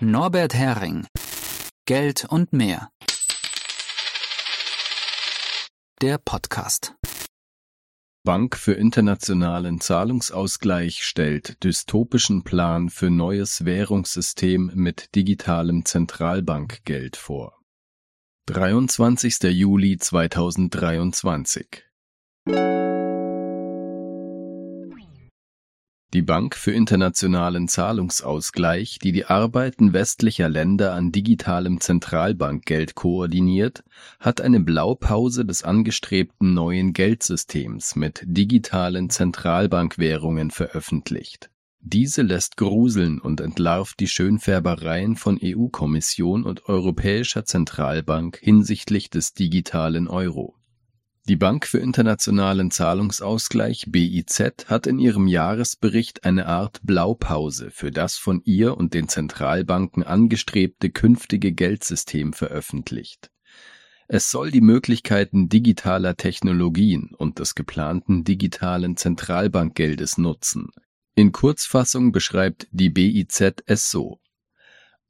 Norbert Hering Geld und mehr. Der Podcast. Bank für internationalen Zahlungsausgleich stellt dystopischen Plan für neues Währungssystem mit digitalem Zentralbankgeld vor. 23. Juli 2023 Die Bank für internationalen Zahlungsausgleich, die die Arbeiten westlicher Länder an digitalem Zentralbankgeld koordiniert, hat eine Blaupause des angestrebten neuen Geldsystems mit digitalen Zentralbankwährungen veröffentlicht. Diese lässt gruseln und entlarvt die Schönfärbereien von EU-Kommission und Europäischer Zentralbank hinsichtlich des digitalen Euro die Bank für internationalen Zahlungsausgleich BIZ hat in ihrem Jahresbericht eine Art Blaupause für das von ihr und den Zentralbanken angestrebte künftige Geldsystem veröffentlicht. Es soll die Möglichkeiten digitaler Technologien und des geplanten digitalen Zentralbankgeldes nutzen. In Kurzfassung beschreibt die BIZ es so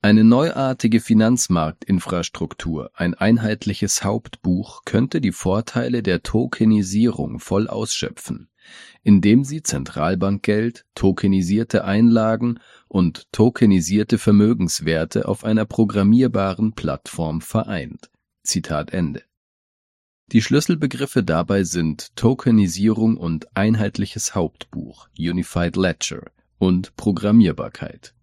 eine neuartige Finanzmarktinfrastruktur, ein einheitliches Hauptbuch könnte die Vorteile der Tokenisierung voll ausschöpfen, indem sie Zentralbankgeld, tokenisierte Einlagen und tokenisierte Vermögenswerte auf einer programmierbaren Plattform vereint. Zitat Ende. Die Schlüsselbegriffe dabei sind Tokenisierung und einheitliches Hauptbuch Unified Ledger und Programmierbarkeit.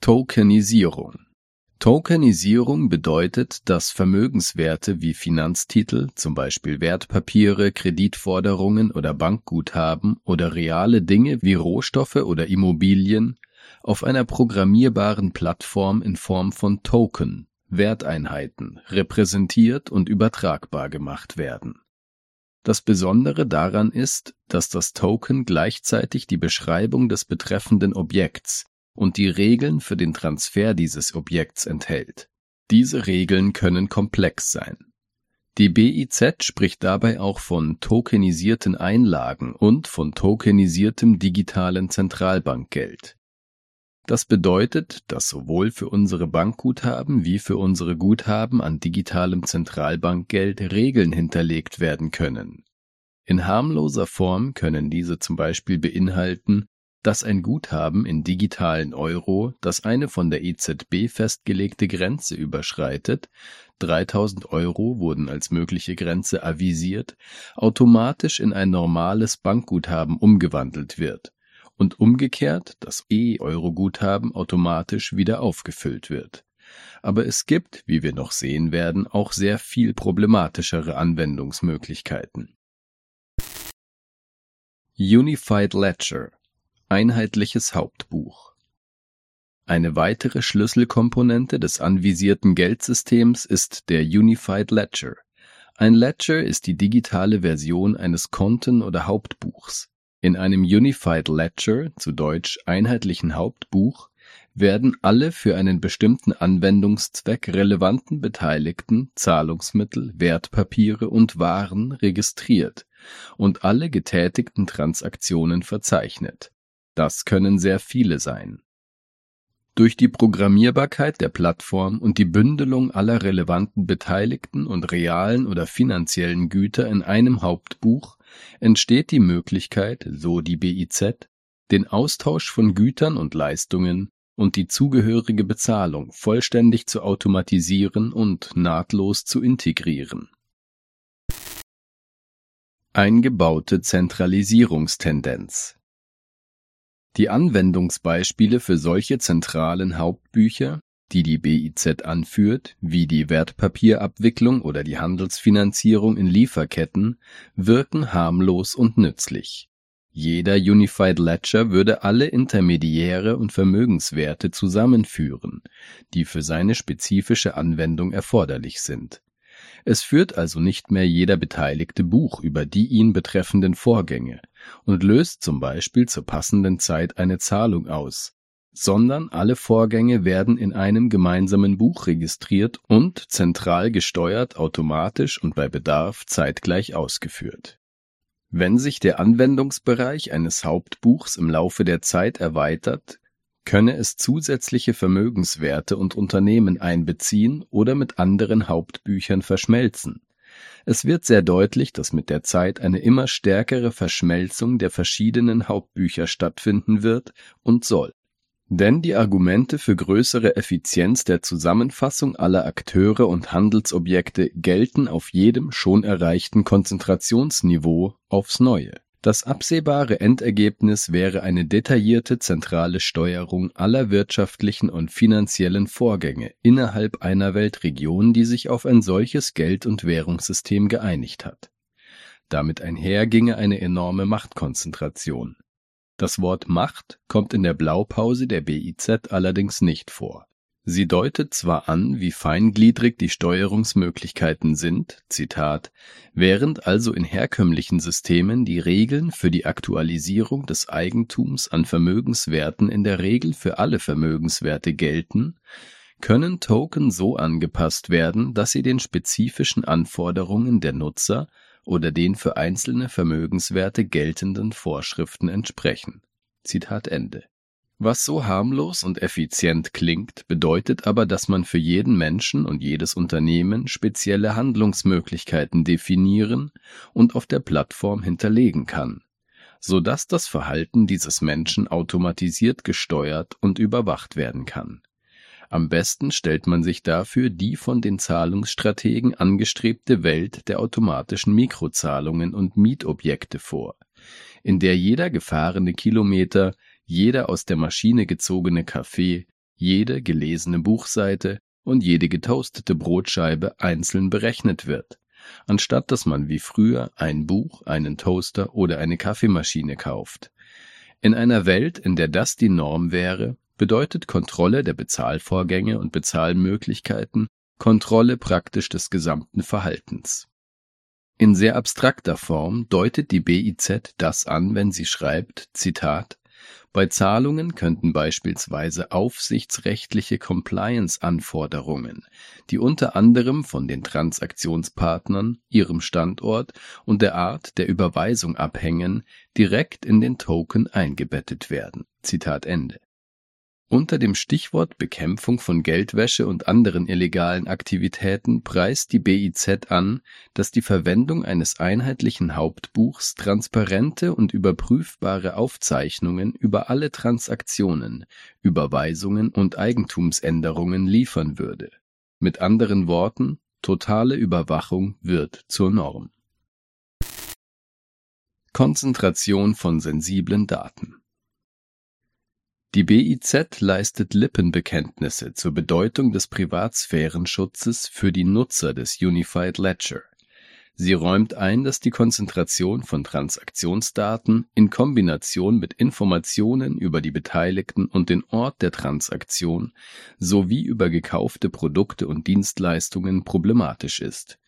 Tokenisierung Tokenisierung bedeutet, dass Vermögenswerte wie Finanztitel, zum Beispiel Wertpapiere, Kreditforderungen oder Bankguthaben oder reale Dinge wie Rohstoffe oder Immobilien auf einer programmierbaren Plattform in Form von Token, Werteinheiten, repräsentiert und übertragbar gemacht werden. Das Besondere daran ist, dass das Token gleichzeitig die Beschreibung des betreffenden Objekts und die Regeln für den Transfer dieses Objekts enthält. Diese Regeln können komplex sein. Die BIZ spricht dabei auch von tokenisierten Einlagen und von tokenisiertem digitalen Zentralbankgeld. Das bedeutet, dass sowohl für unsere Bankguthaben wie für unsere Guthaben an digitalem Zentralbankgeld Regeln hinterlegt werden können. In harmloser Form können diese zum Beispiel beinhalten, dass ein Guthaben in digitalen Euro, das eine von der EZB festgelegte Grenze überschreitet, 3000 Euro wurden als mögliche Grenze avisiert, automatisch in ein normales Bankguthaben umgewandelt wird und umgekehrt das E-Euro-Guthaben automatisch wieder aufgefüllt wird. Aber es gibt, wie wir noch sehen werden, auch sehr viel problematischere Anwendungsmöglichkeiten. Unified Ledger Einheitliches Hauptbuch Eine weitere Schlüsselkomponente des anvisierten Geldsystems ist der Unified Ledger. Ein Ledger ist die digitale Version eines Konten- oder Hauptbuchs. In einem Unified Ledger, zu Deutsch einheitlichen Hauptbuch, werden alle für einen bestimmten Anwendungszweck relevanten Beteiligten, Zahlungsmittel, Wertpapiere und Waren registriert und alle getätigten Transaktionen verzeichnet das können sehr viele sein. Durch die Programmierbarkeit der Plattform und die Bündelung aller relevanten Beteiligten und realen oder finanziellen Güter in einem Hauptbuch entsteht die Möglichkeit, so die BIZ, den Austausch von Gütern und Leistungen und die zugehörige Bezahlung vollständig zu automatisieren und nahtlos zu integrieren. Eingebaute Zentralisierungstendenz die Anwendungsbeispiele für solche zentralen Hauptbücher, die die BIZ anführt, wie die Wertpapierabwicklung oder die Handelsfinanzierung in Lieferketten, wirken harmlos und nützlich. Jeder Unified Ledger würde alle Intermediäre und Vermögenswerte zusammenführen, die für seine spezifische Anwendung erforderlich sind es führt also nicht mehr jeder Beteiligte Buch über die ihn betreffenden Vorgänge und löst zum Beispiel zur passenden Zeit eine Zahlung aus, sondern alle Vorgänge werden in einem gemeinsamen Buch registriert und zentral gesteuert automatisch und bei Bedarf zeitgleich ausgeführt. Wenn sich der Anwendungsbereich eines Hauptbuchs im Laufe der Zeit erweitert, könne es zusätzliche Vermögenswerte und Unternehmen einbeziehen oder mit anderen Hauptbüchern verschmelzen. Es wird sehr deutlich, dass mit der Zeit eine immer stärkere Verschmelzung der verschiedenen Hauptbücher stattfinden wird und soll. Denn die Argumente für größere Effizienz der Zusammenfassung aller Akteure und Handelsobjekte gelten auf jedem schon erreichten Konzentrationsniveau aufs Neue. Das absehbare Endergebnis wäre eine detaillierte zentrale Steuerung aller wirtschaftlichen und finanziellen Vorgänge innerhalb einer Weltregion, die sich auf ein solches Geld- und Währungssystem geeinigt hat. Damit einher ginge eine enorme Machtkonzentration. Das Wort Macht kommt in der Blaupause der BIZ allerdings nicht vor. Sie deutet zwar an, wie feingliedrig die Steuerungsmöglichkeiten sind, Zitat, während also in herkömmlichen Systemen die Regeln für die Aktualisierung des Eigentums an Vermögenswerten in der Regel für alle Vermögenswerte gelten, können Token so angepasst werden, dass sie den spezifischen Anforderungen der Nutzer oder den für einzelne Vermögenswerte geltenden Vorschriften entsprechen. Zitat Ende. Was so harmlos und effizient klingt, bedeutet aber, dass man für jeden Menschen und jedes Unternehmen spezielle Handlungsmöglichkeiten definieren und auf der Plattform hinterlegen kann, so dass das Verhalten dieses Menschen automatisiert gesteuert und überwacht werden kann. Am besten stellt man sich dafür die von den Zahlungsstrategen angestrebte Welt der automatischen Mikrozahlungen und Mietobjekte vor, in der jeder gefahrene Kilometer, jeder aus der Maschine gezogene Kaffee, jede gelesene Buchseite und jede getoastete Brotscheibe einzeln berechnet wird, anstatt dass man wie früher ein Buch, einen Toaster oder eine Kaffeemaschine kauft. In einer Welt, in der das die Norm wäre, bedeutet Kontrolle der Bezahlvorgänge und Bezahlmöglichkeiten Kontrolle praktisch des gesamten Verhaltens. In sehr abstrakter Form deutet die BIZ das an, wenn sie schreibt, Zitat, bei Zahlungen könnten beispielsweise aufsichtsrechtliche Compliance-Anforderungen, die unter anderem von den Transaktionspartnern, ihrem Standort und der Art der Überweisung abhängen, direkt in den Token eingebettet werden. Zitat Ende. Unter dem Stichwort Bekämpfung von Geldwäsche und anderen illegalen Aktivitäten preist die BIZ an, dass die Verwendung eines einheitlichen Hauptbuchs transparente und überprüfbare Aufzeichnungen über alle Transaktionen, Überweisungen und Eigentumsänderungen liefern würde. Mit anderen Worten, totale Überwachung wird zur Norm. Konzentration von sensiblen Daten die BIZ leistet Lippenbekenntnisse zur Bedeutung des Privatsphärenschutzes für die Nutzer des Unified Ledger. Sie räumt ein, dass die Konzentration von Transaktionsdaten in Kombination mit Informationen über die Beteiligten und den Ort der Transaktion sowie über gekaufte Produkte und Dienstleistungen problematisch ist.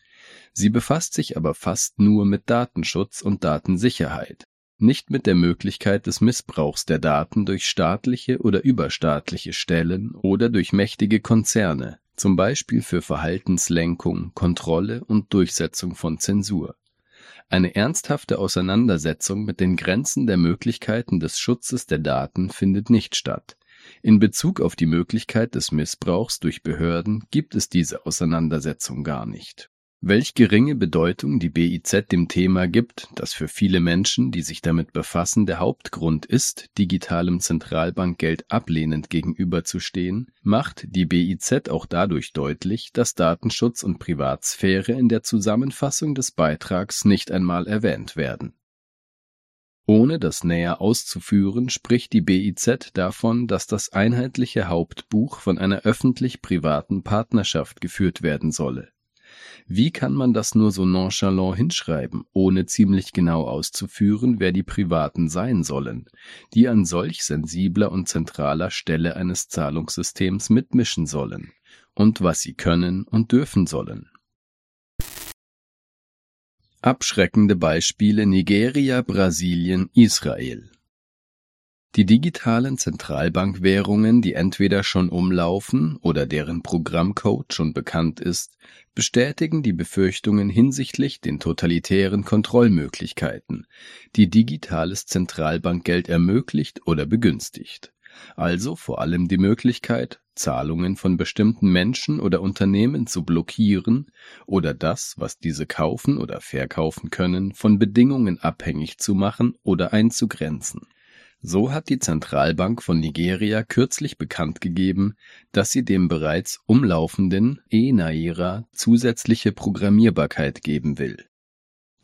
Sie befasst sich aber fast nur mit Datenschutz und Datensicherheit nicht mit der Möglichkeit des Missbrauchs der Daten durch staatliche oder überstaatliche Stellen oder durch mächtige Konzerne, zum Beispiel für Verhaltenslenkung, Kontrolle und Durchsetzung von Zensur. Eine ernsthafte Auseinandersetzung mit den Grenzen der Möglichkeiten des Schutzes der Daten findet nicht statt. In Bezug auf die Möglichkeit des Missbrauchs durch Behörden gibt es diese Auseinandersetzung gar nicht Welch geringe Bedeutung die BIZ dem Thema gibt, das für viele Menschen, die sich damit befassen, der Hauptgrund ist, digitalem Zentralbankgeld ablehnend gegenüberzustehen, macht die BIZ auch dadurch deutlich, dass Datenschutz und Privatsphäre in der Zusammenfassung des Beitrags nicht einmal erwähnt werden. Ohne das näher auszuführen, spricht die BIZ davon, dass das einheitliche Hauptbuch von einer öffentlich-privaten Partnerschaft geführt werden solle wie kann man das nur so nonchalant hinschreiben, ohne ziemlich genau auszuführen, wer die Privaten sein sollen, die an solch sensibler und zentraler Stelle eines Zahlungssystems mitmischen sollen und was sie können und dürfen sollen? Abschreckende Beispiele Nigeria, Brasilien, Israel die digitalen Zentralbankwährungen, die entweder schon umlaufen oder deren Programmcode schon bekannt ist, bestätigen die Befürchtungen hinsichtlich den totalitären Kontrollmöglichkeiten, die digitales Zentralbankgeld ermöglicht oder begünstigt. also vor allem die Möglichkeit, Zahlungen von bestimmten Menschen oder Unternehmen zu blockieren oder das, was diese kaufen oder verkaufen können, von Bedingungen abhängig zu machen oder einzugrenzen. So hat die Zentralbank von Nigeria kürzlich bekannt gegeben, dass sie dem bereits umlaufenden E-Naira zusätzliche Programmierbarkeit geben will.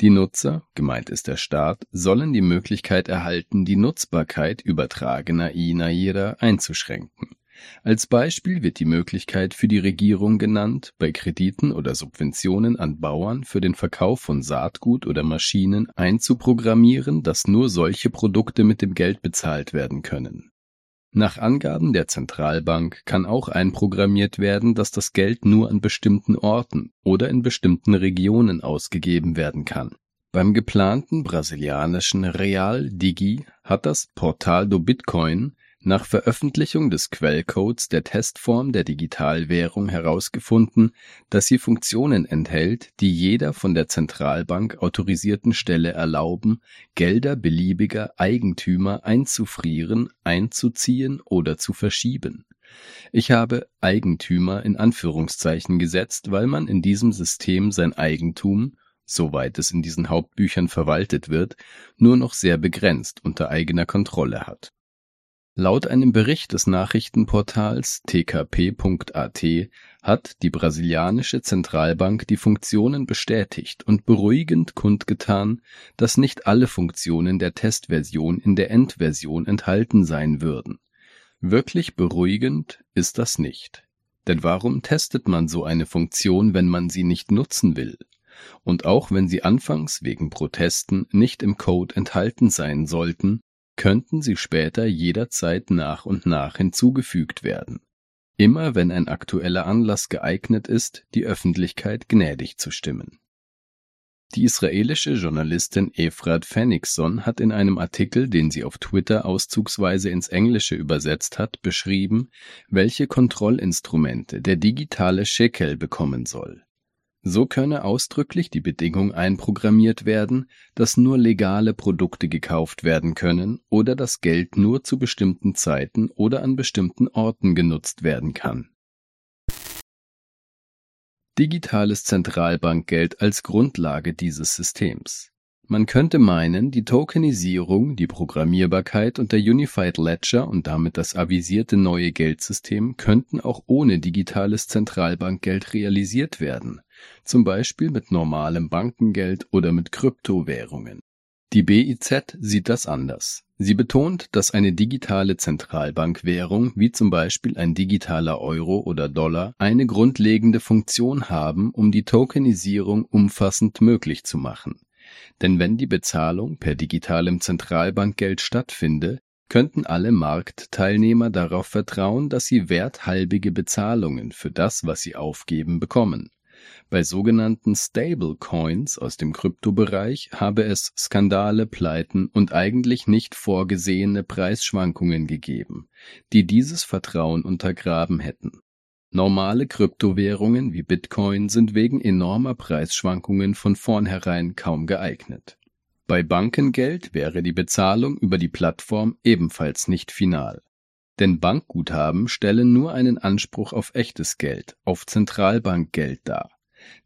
Die Nutzer, gemeint ist der Staat, sollen die Möglichkeit erhalten, die Nutzbarkeit übertragener E-Naira einzuschränken. Als Beispiel wird die Möglichkeit für die Regierung genannt, bei Krediten oder Subventionen an Bauern für den Verkauf von Saatgut oder Maschinen einzuprogrammieren, dass nur solche Produkte mit dem Geld bezahlt werden können. Nach Angaben der Zentralbank kann auch einprogrammiert werden, dass das Geld nur an bestimmten Orten oder in bestimmten Regionen ausgegeben werden kann. Beim geplanten brasilianischen Real Digi hat das Portal do Bitcoin nach Veröffentlichung des Quellcodes der Testform der Digitalwährung herausgefunden, dass sie Funktionen enthält, die jeder von der Zentralbank autorisierten Stelle erlauben, Gelder beliebiger Eigentümer einzufrieren, einzuziehen oder zu verschieben. Ich habe Eigentümer in Anführungszeichen gesetzt, weil man in diesem System sein Eigentum soweit es in diesen Hauptbüchern verwaltet wird, nur noch sehr begrenzt unter eigener Kontrolle hat Laut einem Bericht des Nachrichtenportals tkp.at hat die brasilianische Zentralbank die Funktionen bestätigt und beruhigend kundgetan, dass nicht alle Funktionen der Testversion in der Endversion enthalten sein würden. Wirklich beruhigend ist das nicht. Denn warum testet man so eine Funktion, wenn man sie nicht nutzen will? Und auch wenn sie anfangs wegen Protesten nicht im Code enthalten sein sollten, könnten sie später jederzeit nach und nach hinzugefügt werden, immer wenn ein aktueller Anlass geeignet ist, die Öffentlichkeit gnädig zu stimmen. Die israelische Journalistin Efrat Fenixson hat in einem Artikel, den sie auf Twitter auszugsweise ins Englische übersetzt hat, beschrieben, welche Kontrollinstrumente der digitale Shekel bekommen soll so könne ausdrücklich die Bedingung einprogrammiert werden, dass nur legale Produkte gekauft werden können oder das Geld nur zu bestimmten Zeiten oder an bestimmten Orten genutzt werden kann. Digitales Zentralbankgeld als Grundlage dieses Systems man könnte meinen, die Tokenisierung, die Programmierbarkeit und der Unified Ledger und damit das avisierte neue Geldsystem könnten auch ohne digitales Zentralbankgeld realisiert werden, zum Beispiel mit normalem Bankengeld oder mit Kryptowährungen. Die BIZ sieht das anders. Sie betont, dass eine digitale Zentralbankwährung wie zum Beispiel ein digitaler Euro oder Dollar eine grundlegende Funktion haben, um die Tokenisierung umfassend möglich zu machen. Denn wenn die Bezahlung per digitalem Zentralbankgeld stattfinde, könnten alle Marktteilnehmer darauf vertrauen, dass sie werthalbige Bezahlungen für das, was sie aufgeben, bekommen. Bei sogenannten Stablecoins aus dem Kryptobereich habe es Skandale, Pleiten und eigentlich nicht vorgesehene Preisschwankungen gegeben, die dieses Vertrauen untergraben hätten. Normale Kryptowährungen wie Bitcoin sind wegen enormer Preisschwankungen von vornherein kaum geeignet. Bei Bankengeld wäre die Bezahlung über die Plattform ebenfalls nicht final. Denn Bankguthaben stellen nur einen Anspruch auf echtes Geld, auf Zentralbankgeld dar.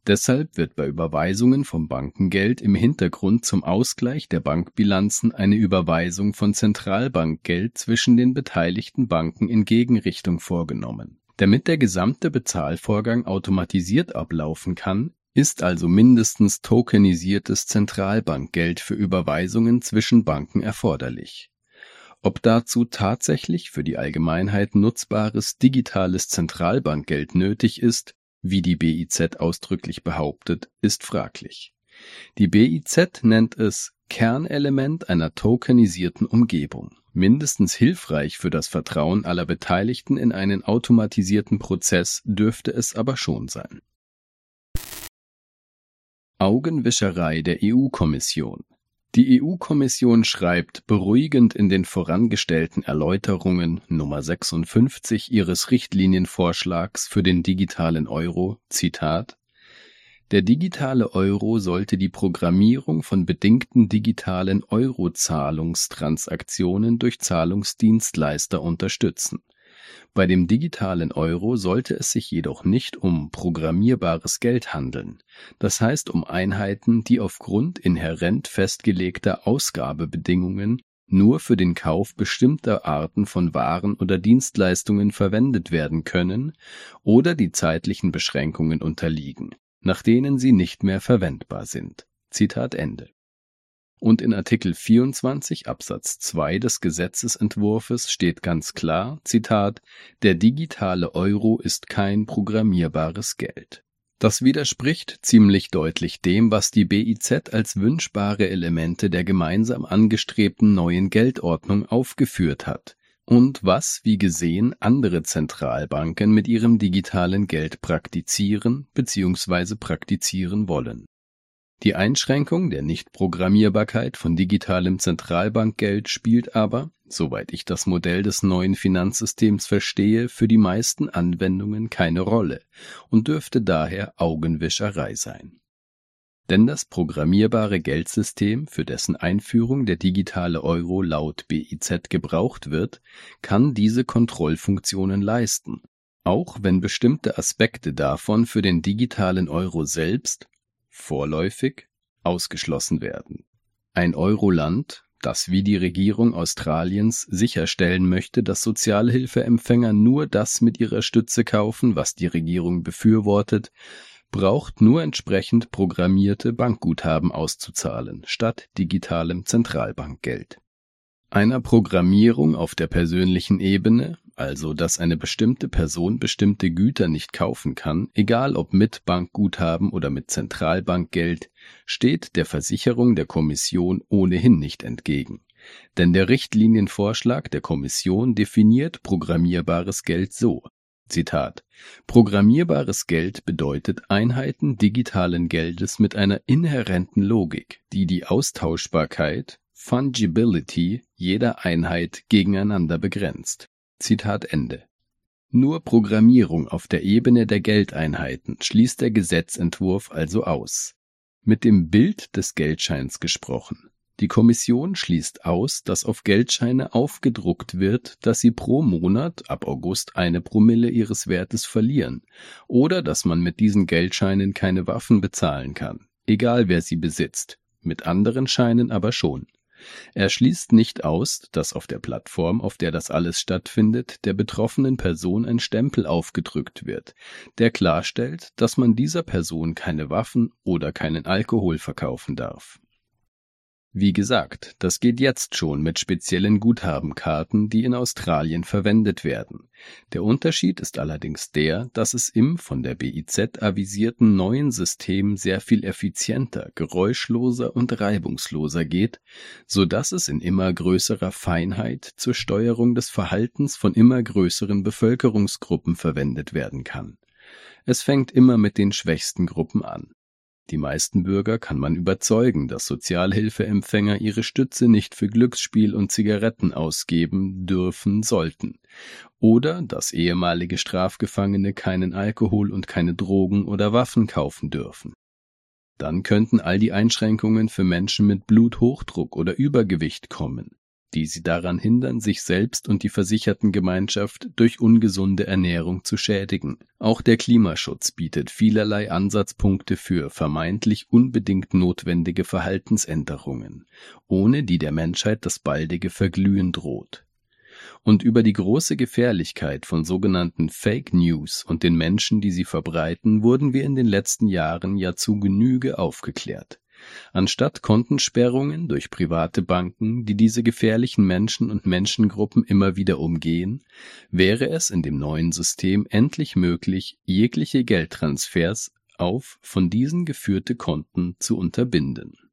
Deshalb wird bei Überweisungen vom Bankengeld im Hintergrund zum Ausgleich der Bankbilanzen eine Überweisung von Zentralbankgeld zwischen den beteiligten Banken in Gegenrichtung vorgenommen damit der gesamte Bezahlvorgang automatisiert ablaufen kann, ist also mindestens tokenisiertes Zentralbankgeld für Überweisungen zwischen Banken erforderlich. Ob dazu tatsächlich für die Allgemeinheit nutzbares digitales Zentralbankgeld nötig ist, wie die BIZ ausdrücklich behauptet, ist fraglich. Die BIZ nennt es Kernelement einer tokenisierten Umgebung Mindestens hilfreich für das Vertrauen aller Beteiligten in einen automatisierten Prozess dürfte es aber schon sein. Augenwischerei der EU-Kommission Die EU-Kommission schreibt beruhigend in den vorangestellten Erläuterungen Nummer 56 ihres Richtlinienvorschlags für den digitalen Euro, Zitat, Der digitale Euro sollte die Programmierung von bedingten digitalen Euro-Zahlungstransaktionen durch Zahlungsdienstleister unterstützen. Bei dem digitalen Euro sollte es sich jedoch nicht um programmierbares Geld handeln, das heißt um Einheiten, die aufgrund inhärent festgelegter Ausgabebedingungen nur für den Kauf bestimmter Arten von Waren oder Dienstleistungen verwendet werden können oder die zeitlichen Beschränkungen unterliegen nach denen sie nicht mehr verwendbar sind. Zitat Ende. Und in Artikel 24 Absatz 2 des Gesetzesentwurfes steht ganz klar, Zitat, der digitale Euro ist kein programmierbares Geld. Das widerspricht ziemlich deutlich dem, was die BIZ als wünschbare Elemente der gemeinsam angestrebten neuen Geldordnung aufgeführt hat, und was, wie gesehen, andere Zentralbanken mit ihrem digitalen Geld praktizieren bzw. praktizieren wollen. Die Einschränkung der Nichtprogrammierbarkeit von digitalem Zentralbankgeld spielt aber, soweit ich das Modell des neuen Finanzsystems verstehe, für die meisten Anwendungen keine Rolle und dürfte daher Augenwischerei sein. Denn das programmierbare Geldsystem, für dessen Einführung der digitale Euro laut BIZ gebraucht wird, kann diese Kontrollfunktionen leisten, auch wenn bestimmte Aspekte davon für den digitalen Euro selbst vorläufig ausgeschlossen werden. Ein Euro-Land, das wie die Regierung Australiens sicherstellen möchte, dass Sozialhilfeempfänger nur das mit ihrer Stütze kaufen, was die Regierung befürwortet, braucht nur entsprechend programmierte Bankguthaben auszuzahlen, statt digitalem Zentralbankgeld. Einer Programmierung auf der persönlichen Ebene, also dass eine bestimmte Person bestimmte Güter nicht kaufen kann, egal ob mit Bankguthaben oder mit Zentralbankgeld, steht der Versicherung der Kommission ohnehin nicht entgegen. Denn der Richtlinienvorschlag der Kommission definiert programmierbares Geld so Zitat: Programmierbares Geld bedeutet Einheiten digitalen Geldes mit einer inhärenten Logik, die die Austauschbarkeit (Fungibility) jeder Einheit gegeneinander begrenzt. Zitat Ende. Nur Programmierung auf der Ebene der Geldeinheiten schließt der Gesetzentwurf also aus. Mit dem Bild des Geldscheins gesprochen die Kommission schließt aus, dass auf Geldscheine aufgedruckt wird, dass sie pro Monat ab August eine Promille ihres Wertes verlieren oder dass man mit diesen Geldscheinen keine Waffen bezahlen kann, egal wer sie besitzt, mit anderen Scheinen aber schon. Er schließt nicht aus, dass auf der Plattform, auf der das alles stattfindet, der betroffenen Person ein Stempel aufgedrückt wird, der klarstellt, dass man dieser Person keine Waffen oder keinen Alkohol verkaufen darf. Wie gesagt, das geht jetzt schon mit speziellen Guthabenkarten, die in Australien verwendet werden. Der Unterschied ist allerdings der, dass es im von der BIZ avisierten neuen System sehr viel effizienter, geräuschloser und reibungsloser geht, so dass es in immer größerer Feinheit zur Steuerung des Verhaltens von immer größeren Bevölkerungsgruppen verwendet werden kann. Es fängt immer mit den schwächsten Gruppen an. Die meisten Bürger kann man überzeugen, dass Sozialhilfeempfänger ihre Stütze nicht für Glücksspiel und Zigaretten ausgeben dürfen sollten, oder dass ehemalige Strafgefangene keinen Alkohol und keine Drogen oder Waffen kaufen dürfen. Dann könnten all die Einschränkungen für Menschen mit Bluthochdruck oder Übergewicht kommen, die sie daran hindern, sich selbst und die versicherten Gemeinschaft durch ungesunde Ernährung zu schädigen. Auch der Klimaschutz bietet vielerlei Ansatzpunkte für vermeintlich unbedingt notwendige Verhaltensänderungen, ohne die der Menschheit das baldige Verglühen droht. Und über die große Gefährlichkeit von sogenannten Fake News und den Menschen, die sie verbreiten, wurden wir in den letzten Jahren ja zu Genüge aufgeklärt. Anstatt Kontensperrungen durch private Banken, die diese gefährlichen Menschen und Menschengruppen immer wieder umgehen, wäre es in dem neuen System endlich möglich, jegliche Geldtransfers auf von diesen geführte Konten zu unterbinden